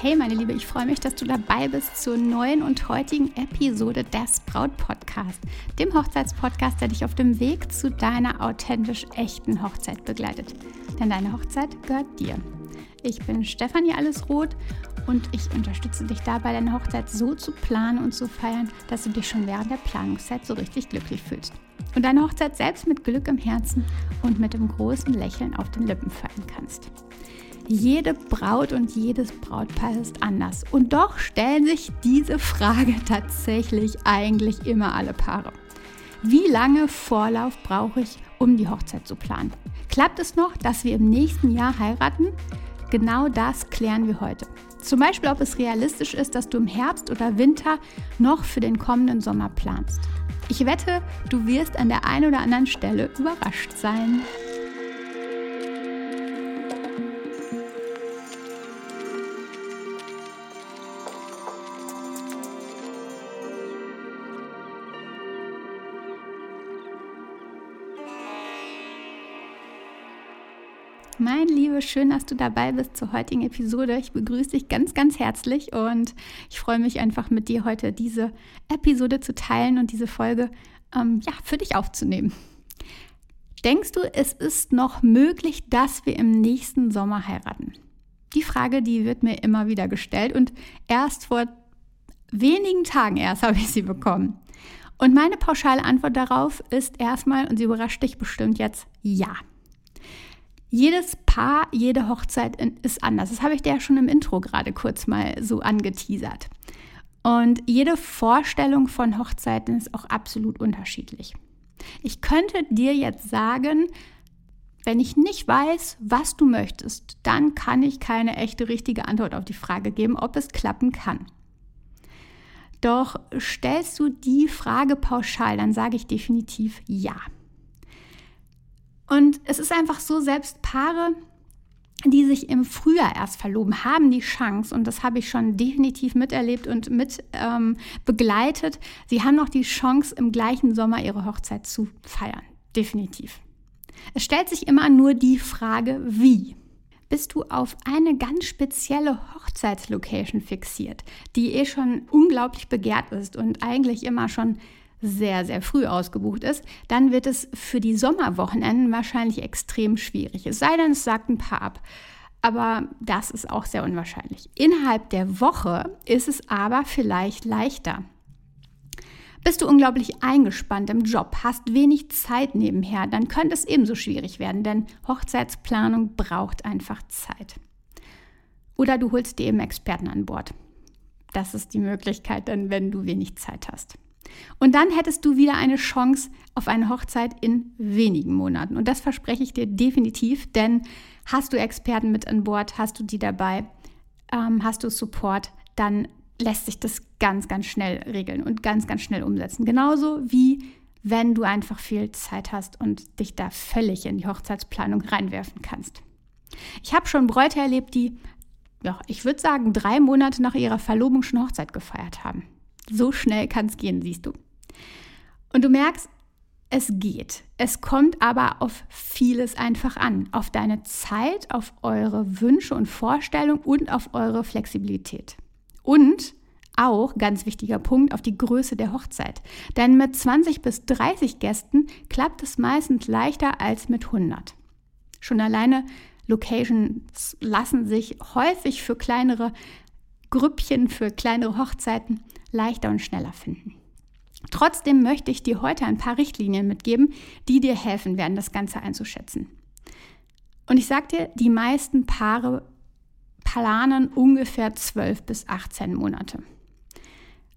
Hey meine Liebe, ich freue mich, dass du dabei bist zur neuen und heutigen Episode des Braut Podcast, dem Hochzeitspodcast, der dich auf dem Weg zu deiner authentisch echten Hochzeit begleitet. Denn deine Hochzeit gehört dir. Ich bin Stefanie Allesroth und ich unterstütze dich dabei, deine Hochzeit so zu planen und zu feiern, dass du dich schon während der Planungszeit so richtig glücklich fühlst. Und deine Hochzeit selbst mit Glück im Herzen und mit dem großen Lächeln auf den Lippen feiern kannst. Jede Braut und jedes Brautpaar ist anders. Und doch stellen sich diese Frage tatsächlich eigentlich immer alle Paare. Wie lange Vorlauf brauche ich, um die Hochzeit zu planen? Klappt es noch, dass wir im nächsten Jahr heiraten? Genau das klären wir heute. Zum Beispiel, ob es realistisch ist, dass du im Herbst oder Winter noch für den kommenden Sommer planst. Ich wette, du wirst an der einen oder anderen Stelle überrascht sein. Liebe, schön, dass du dabei bist zur heutigen Episode. Ich begrüße dich ganz, ganz herzlich und ich freue mich einfach mit dir heute diese Episode zu teilen und diese Folge ähm, ja, für dich aufzunehmen. Denkst du, es ist noch möglich, dass wir im nächsten Sommer heiraten? Die Frage, die wird mir immer wieder gestellt und erst vor wenigen Tagen erst habe ich sie bekommen. Und meine pauschale Antwort darauf ist erstmal, und sie überrascht dich bestimmt jetzt, ja. Jedes Paar, jede Hochzeit ist anders. Das habe ich dir ja schon im Intro gerade kurz mal so angeteasert. Und jede Vorstellung von Hochzeiten ist auch absolut unterschiedlich. Ich könnte dir jetzt sagen, wenn ich nicht weiß, was du möchtest, dann kann ich keine echte richtige Antwort auf die Frage geben, ob es klappen kann. Doch stellst du die Frage pauschal, dann sage ich definitiv ja. Und es ist einfach so, selbst Paare, die sich im Frühjahr erst verloben, haben die Chance, und das habe ich schon definitiv miterlebt und mit ähm, begleitet, sie haben noch die Chance, im gleichen Sommer ihre Hochzeit zu feiern. Definitiv. Es stellt sich immer nur die Frage, wie. Bist du auf eine ganz spezielle Hochzeitslocation fixiert, die eh schon unglaublich begehrt ist und eigentlich immer schon sehr, sehr früh ausgebucht ist, dann wird es für die Sommerwochenenden wahrscheinlich extrem schwierig. Es sei denn, es sagt ein paar ab. Aber das ist auch sehr unwahrscheinlich. Innerhalb der Woche ist es aber vielleicht leichter. Bist du unglaublich eingespannt im Job, hast wenig Zeit nebenher, dann könnte es ebenso schwierig werden, denn Hochzeitsplanung braucht einfach Zeit. Oder du holst dir eben Experten an Bord. Das ist die Möglichkeit, dann, wenn du wenig Zeit hast. Und dann hättest du wieder eine Chance auf eine Hochzeit in wenigen Monaten. Und das verspreche ich dir definitiv, denn hast du Experten mit an Bord, hast du die dabei, ähm, hast du Support, dann lässt sich das ganz, ganz schnell regeln und ganz, ganz schnell umsetzen. Genauso wie wenn du einfach viel Zeit hast und dich da völlig in die Hochzeitsplanung reinwerfen kannst. Ich habe schon Bräute erlebt, die, ja, ich würde sagen, drei Monate nach ihrer Verlobung schon Hochzeit gefeiert haben. So schnell kann es gehen, siehst du. Und du merkst, es geht. Es kommt aber auf vieles einfach an. Auf deine Zeit, auf eure Wünsche und Vorstellungen und auf eure Flexibilität. Und auch, ganz wichtiger Punkt, auf die Größe der Hochzeit. Denn mit 20 bis 30 Gästen klappt es meistens leichter als mit 100. Schon alleine Locations lassen sich häufig für kleinere Grüppchen, für kleinere Hochzeiten leichter und schneller finden. Trotzdem möchte ich dir heute ein paar Richtlinien mitgeben, die dir helfen werden, das Ganze einzuschätzen. Und ich sage dir, die meisten Paare planen ungefähr 12 bis 18 Monate.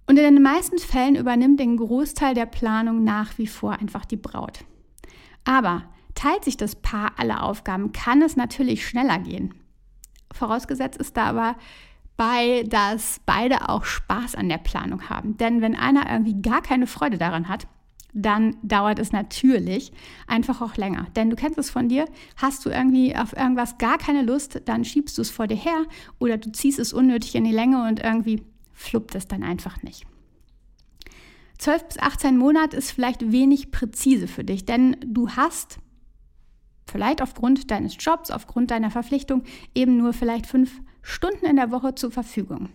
Und in den meisten Fällen übernimmt den Großteil der Planung nach wie vor einfach die Braut. Aber teilt sich das Paar alle Aufgaben, kann es natürlich schneller gehen. Vorausgesetzt ist da aber bei, dass beide auch Spaß an der Planung haben. Denn wenn einer irgendwie gar keine Freude daran hat, dann dauert es natürlich einfach auch länger. Denn du kennst es von dir, hast du irgendwie auf irgendwas gar keine Lust, dann schiebst du es vor dir her oder du ziehst es unnötig in die Länge und irgendwie fluppt es dann einfach nicht. 12 bis 18 Monate ist vielleicht wenig präzise für dich, denn du hast vielleicht aufgrund deines Jobs, aufgrund deiner Verpflichtung eben nur vielleicht fünf Stunden in der Woche zur Verfügung.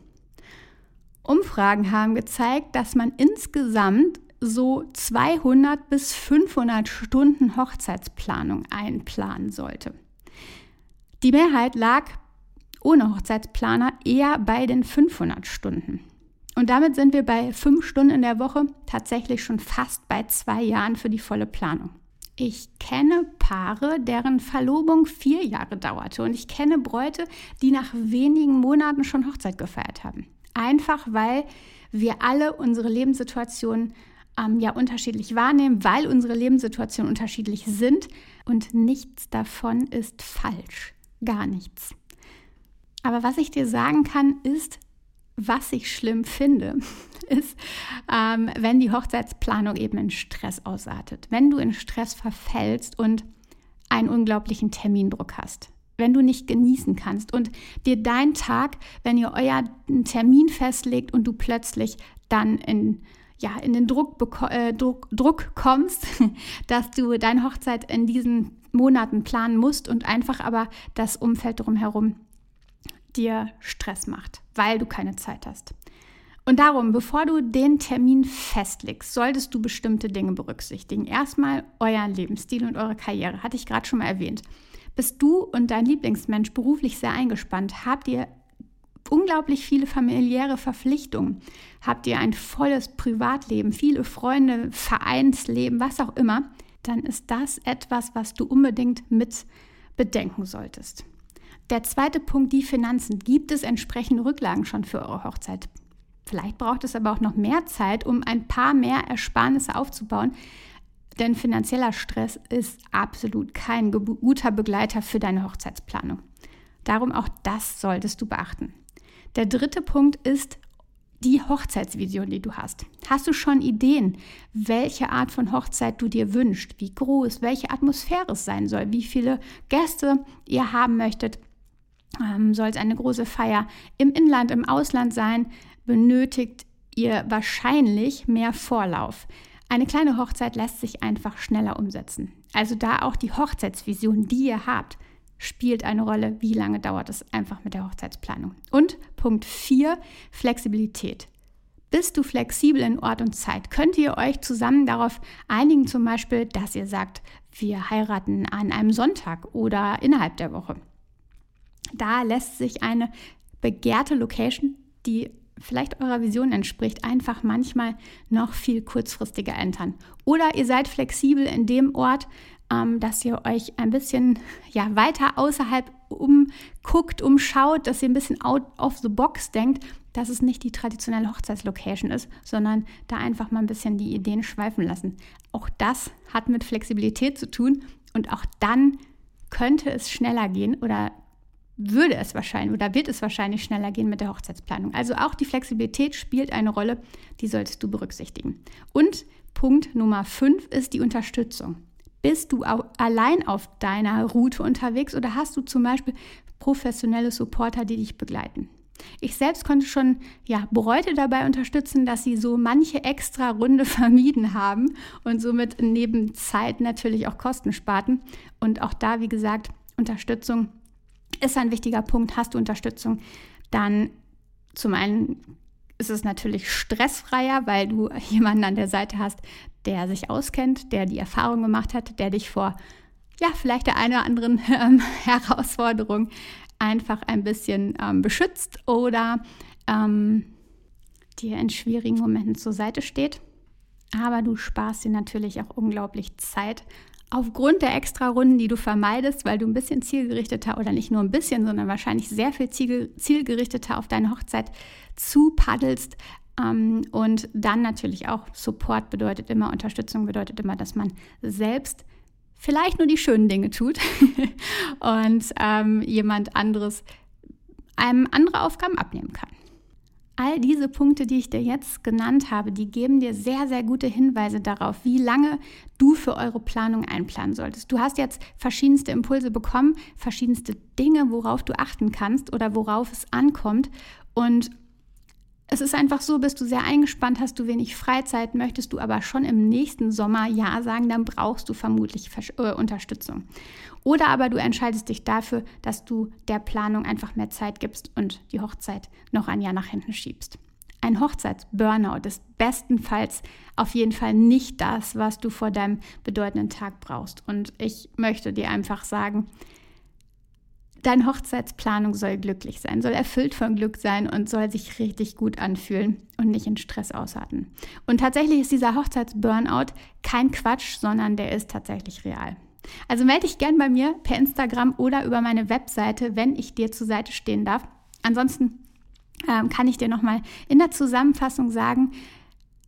Umfragen haben gezeigt, dass man insgesamt so 200 bis 500 Stunden Hochzeitsplanung einplanen sollte. Die Mehrheit lag ohne Hochzeitsplaner eher bei den 500 Stunden. Und damit sind wir bei fünf Stunden in der Woche tatsächlich schon fast bei zwei Jahren für die volle Planung. Ich kenne Paare, deren Verlobung vier Jahre dauerte und ich kenne Bräute, die nach wenigen Monaten schon Hochzeit gefeiert haben. Einfach weil wir alle unsere Lebenssituation ähm, ja unterschiedlich wahrnehmen, weil unsere Lebenssituationen unterschiedlich sind und nichts davon ist falsch. Gar nichts. Aber was ich dir sagen kann, ist, was ich schlimm finde, ist, ähm, wenn die Hochzeitsplanung eben in Stress ausartet. Wenn du in Stress verfällst und einen unglaublichen Termindruck hast. Wenn du nicht genießen kannst und dir dein Tag, wenn ihr euer Termin festlegt und du plötzlich dann in ja, in den Druck, äh, Druck, Druck kommst, dass du deine Hochzeit in diesen Monaten planen musst und einfach aber das Umfeld drumherum dir Stress macht, weil du keine Zeit hast. Und darum, bevor du den Termin festlegst, solltest du bestimmte Dinge berücksichtigen. Erstmal euren Lebensstil und eure Karriere, hatte ich gerade schon mal erwähnt. Bist du und dein Lieblingsmensch beruflich sehr eingespannt? Habt ihr unglaublich viele familiäre Verpflichtungen? Habt ihr ein volles Privatleben, viele Freunde, Vereinsleben, was auch immer? Dann ist das etwas, was du unbedingt mit bedenken solltest. Der zweite Punkt, die Finanzen. Gibt es entsprechende Rücklagen schon für eure Hochzeit? Vielleicht braucht es aber auch noch mehr Zeit, um ein paar mehr Ersparnisse aufzubauen. Denn finanzieller Stress ist absolut kein guter Begleiter für deine Hochzeitsplanung. Darum auch das solltest du beachten. Der dritte Punkt ist die Hochzeitsvision, die du hast. Hast du schon Ideen, welche Art von Hochzeit du dir wünschst, wie groß, welche Atmosphäre es sein soll, wie viele Gäste ihr haben möchtet? Ähm, soll es eine große Feier im Inland, im Ausland sein, benötigt ihr wahrscheinlich mehr Vorlauf. Eine kleine Hochzeit lässt sich einfach schneller umsetzen. Also da auch die Hochzeitsvision, die ihr habt, spielt eine Rolle. Wie lange dauert es einfach mit der Hochzeitsplanung? Und Punkt 4, Flexibilität. Bist du flexibel in Ort und Zeit? Könnt ihr euch zusammen darauf einigen, zum Beispiel, dass ihr sagt, wir heiraten an einem Sonntag oder innerhalb der Woche? Da lässt sich eine begehrte Location, die vielleicht eurer Vision entspricht, einfach manchmal noch viel kurzfristiger entern. Oder ihr seid flexibel in dem Ort, ähm, dass ihr euch ein bisschen ja, weiter außerhalb umguckt, umschaut, dass ihr ein bisschen out of the box denkt, dass es nicht die traditionelle Hochzeitslocation ist, sondern da einfach mal ein bisschen die Ideen schweifen lassen. Auch das hat mit Flexibilität zu tun und auch dann könnte es schneller gehen oder würde es wahrscheinlich oder wird es wahrscheinlich schneller gehen mit der Hochzeitsplanung. Also auch die Flexibilität spielt eine Rolle, die solltest du berücksichtigen. Und Punkt Nummer 5 ist die Unterstützung. Bist du allein auf deiner Route unterwegs oder hast du zum Beispiel professionelle Supporter, die dich begleiten? Ich selbst konnte schon ja, Bräute dabei unterstützen, dass sie so manche extra Runde vermieden haben und somit neben Zeit natürlich auch Kosten sparten. Und auch da, wie gesagt, Unterstützung ist ein wichtiger Punkt. Hast du Unterstützung, dann zum einen ist es natürlich stressfreier, weil du jemanden an der Seite hast, der sich auskennt, der die Erfahrung gemacht hat, der dich vor ja vielleicht der einen oder anderen ähm, Herausforderung einfach ein bisschen ähm, beschützt oder ähm, dir in schwierigen Momenten zur Seite steht. Aber du sparst dir natürlich auch unglaublich Zeit Aufgrund der Extrarunden, die du vermeidest, weil du ein bisschen zielgerichteter oder nicht nur ein bisschen, sondern wahrscheinlich sehr viel zielgerichteter auf deine Hochzeit zupaddelst. Ähm, und dann natürlich auch Support bedeutet immer, Unterstützung bedeutet immer, dass man selbst vielleicht nur die schönen Dinge tut und ähm, jemand anderes einem andere Aufgaben abnehmen kann. All diese Punkte, die ich dir jetzt genannt habe, die geben dir sehr, sehr gute Hinweise darauf, wie lange du für eure Planung einplanen solltest. Du hast jetzt verschiedenste Impulse bekommen, verschiedenste Dinge, worauf du achten kannst oder worauf es ankommt. Und es ist einfach so, bist du sehr eingespannt, hast du wenig Freizeit, möchtest du aber schon im nächsten Sommer Ja sagen, dann brauchst du vermutlich äh, Unterstützung. Oder aber du entscheidest dich dafür, dass du der Planung einfach mehr Zeit gibst und die Hochzeit noch ein Jahr nach hinten schiebst. Ein Hochzeitsburnout ist bestenfalls auf jeden Fall nicht das, was du vor deinem bedeutenden Tag brauchst. Und ich möchte dir einfach sagen, Deine Hochzeitsplanung soll glücklich sein, soll erfüllt von Glück sein und soll sich richtig gut anfühlen und nicht in Stress ausarten. Und tatsächlich ist dieser Hochzeitsburnout kein Quatsch, sondern der ist tatsächlich real. Also melde dich gern bei mir per Instagram oder über meine Webseite, wenn ich dir zur Seite stehen darf. Ansonsten ähm, kann ich dir nochmal in der Zusammenfassung sagen,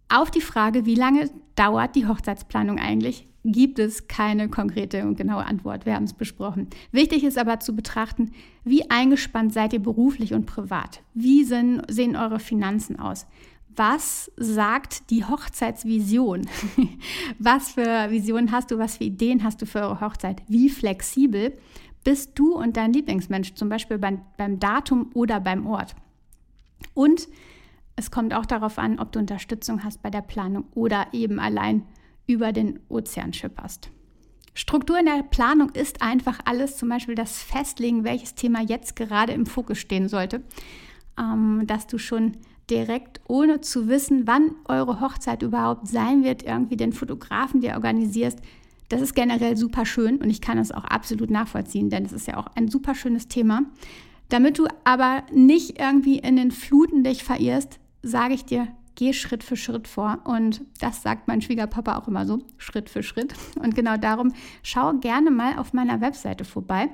auf die Frage, wie lange dauert die Hochzeitsplanung eigentlich, gibt es keine konkrete und genaue Antwort. Wir haben es besprochen. Wichtig ist aber zu betrachten, wie eingespannt seid ihr beruflich und privat? Wie sind, sehen eure Finanzen aus? Was sagt die Hochzeitsvision? was für Visionen hast du? Was für Ideen hast du für eure Hochzeit? Wie flexibel bist du und dein Lieblingsmensch, zum Beispiel beim, beim Datum oder beim Ort? Und es kommt auch darauf an, ob du Unterstützung hast bei der Planung oder eben allein über den Ozean schipperst. Struktur in der Planung ist einfach alles, zum Beispiel das Festlegen, welches Thema jetzt gerade im Fokus stehen sollte, ähm, dass du schon direkt, ohne zu wissen, wann eure Hochzeit überhaupt sein wird, irgendwie den Fotografen dir organisierst. Das ist generell super schön und ich kann das auch absolut nachvollziehen, denn es ist ja auch ein super schönes Thema. Damit du aber nicht irgendwie in den Fluten dich verirrst, sage ich dir, geh Schritt für Schritt vor. Und das sagt mein Schwiegerpapa auch immer so, Schritt für Schritt. Und genau darum schau gerne mal auf meiner Webseite vorbei.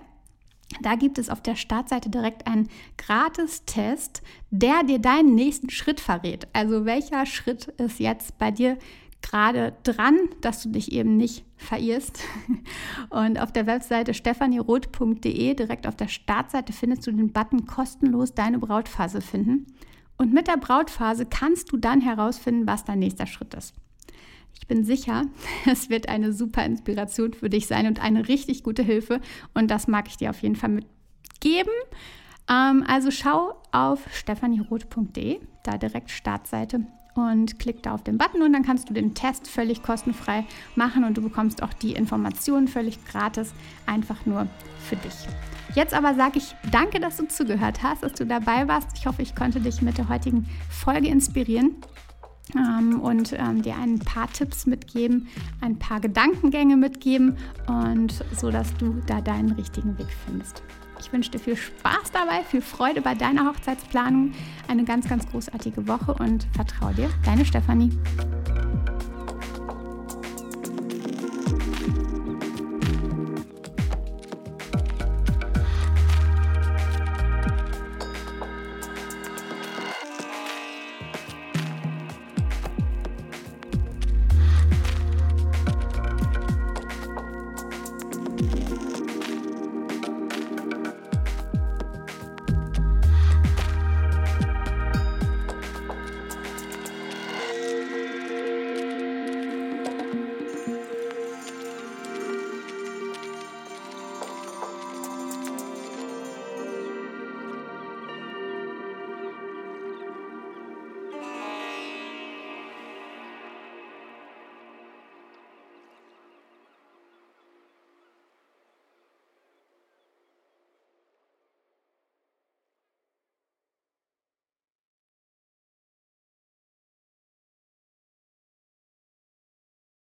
Da gibt es auf der Startseite direkt einen Gratis-Test, der dir deinen nächsten Schritt verrät. Also welcher Schritt ist jetzt bei dir gerade dran, dass du dich eben nicht verirrst. Und auf der Webseite stephanieroth.de, direkt auf der Startseite, findest du den Button kostenlos deine Brautphase finden. Und mit der Brautphase kannst du dann herausfinden, was dein nächster Schritt ist. Ich bin sicher, es wird eine super Inspiration für dich sein und eine richtig gute Hilfe. Und das mag ich dir auf jeden Fall mitgeben. Ähm, also schau auf stephanieroth.de, da direkt Startseite und klick da auf den Button und dann kannst du den Test völlig kostenfrei machen und du bekommst auch die Informationen völlig gratis, einfach nur für dich. Jetzt aber sage ich danke, dass du zugehört hast, dass du dabei warst. Ich hoffe, ich konnte dich mit der heutigen Folge inspirieren. Ähm, und ähm, dir ein paar Tipps mitgeben, ein paar Gedankengänge mitgeben und so, dass du da deinen richtigen Weg findest. Ich wünsche dir viel Spaß dabei, viel Freude bei deiner Hochzeitsplanung, eine ganz, ganz großartige Woche und vertraue dir, deine Stefanie.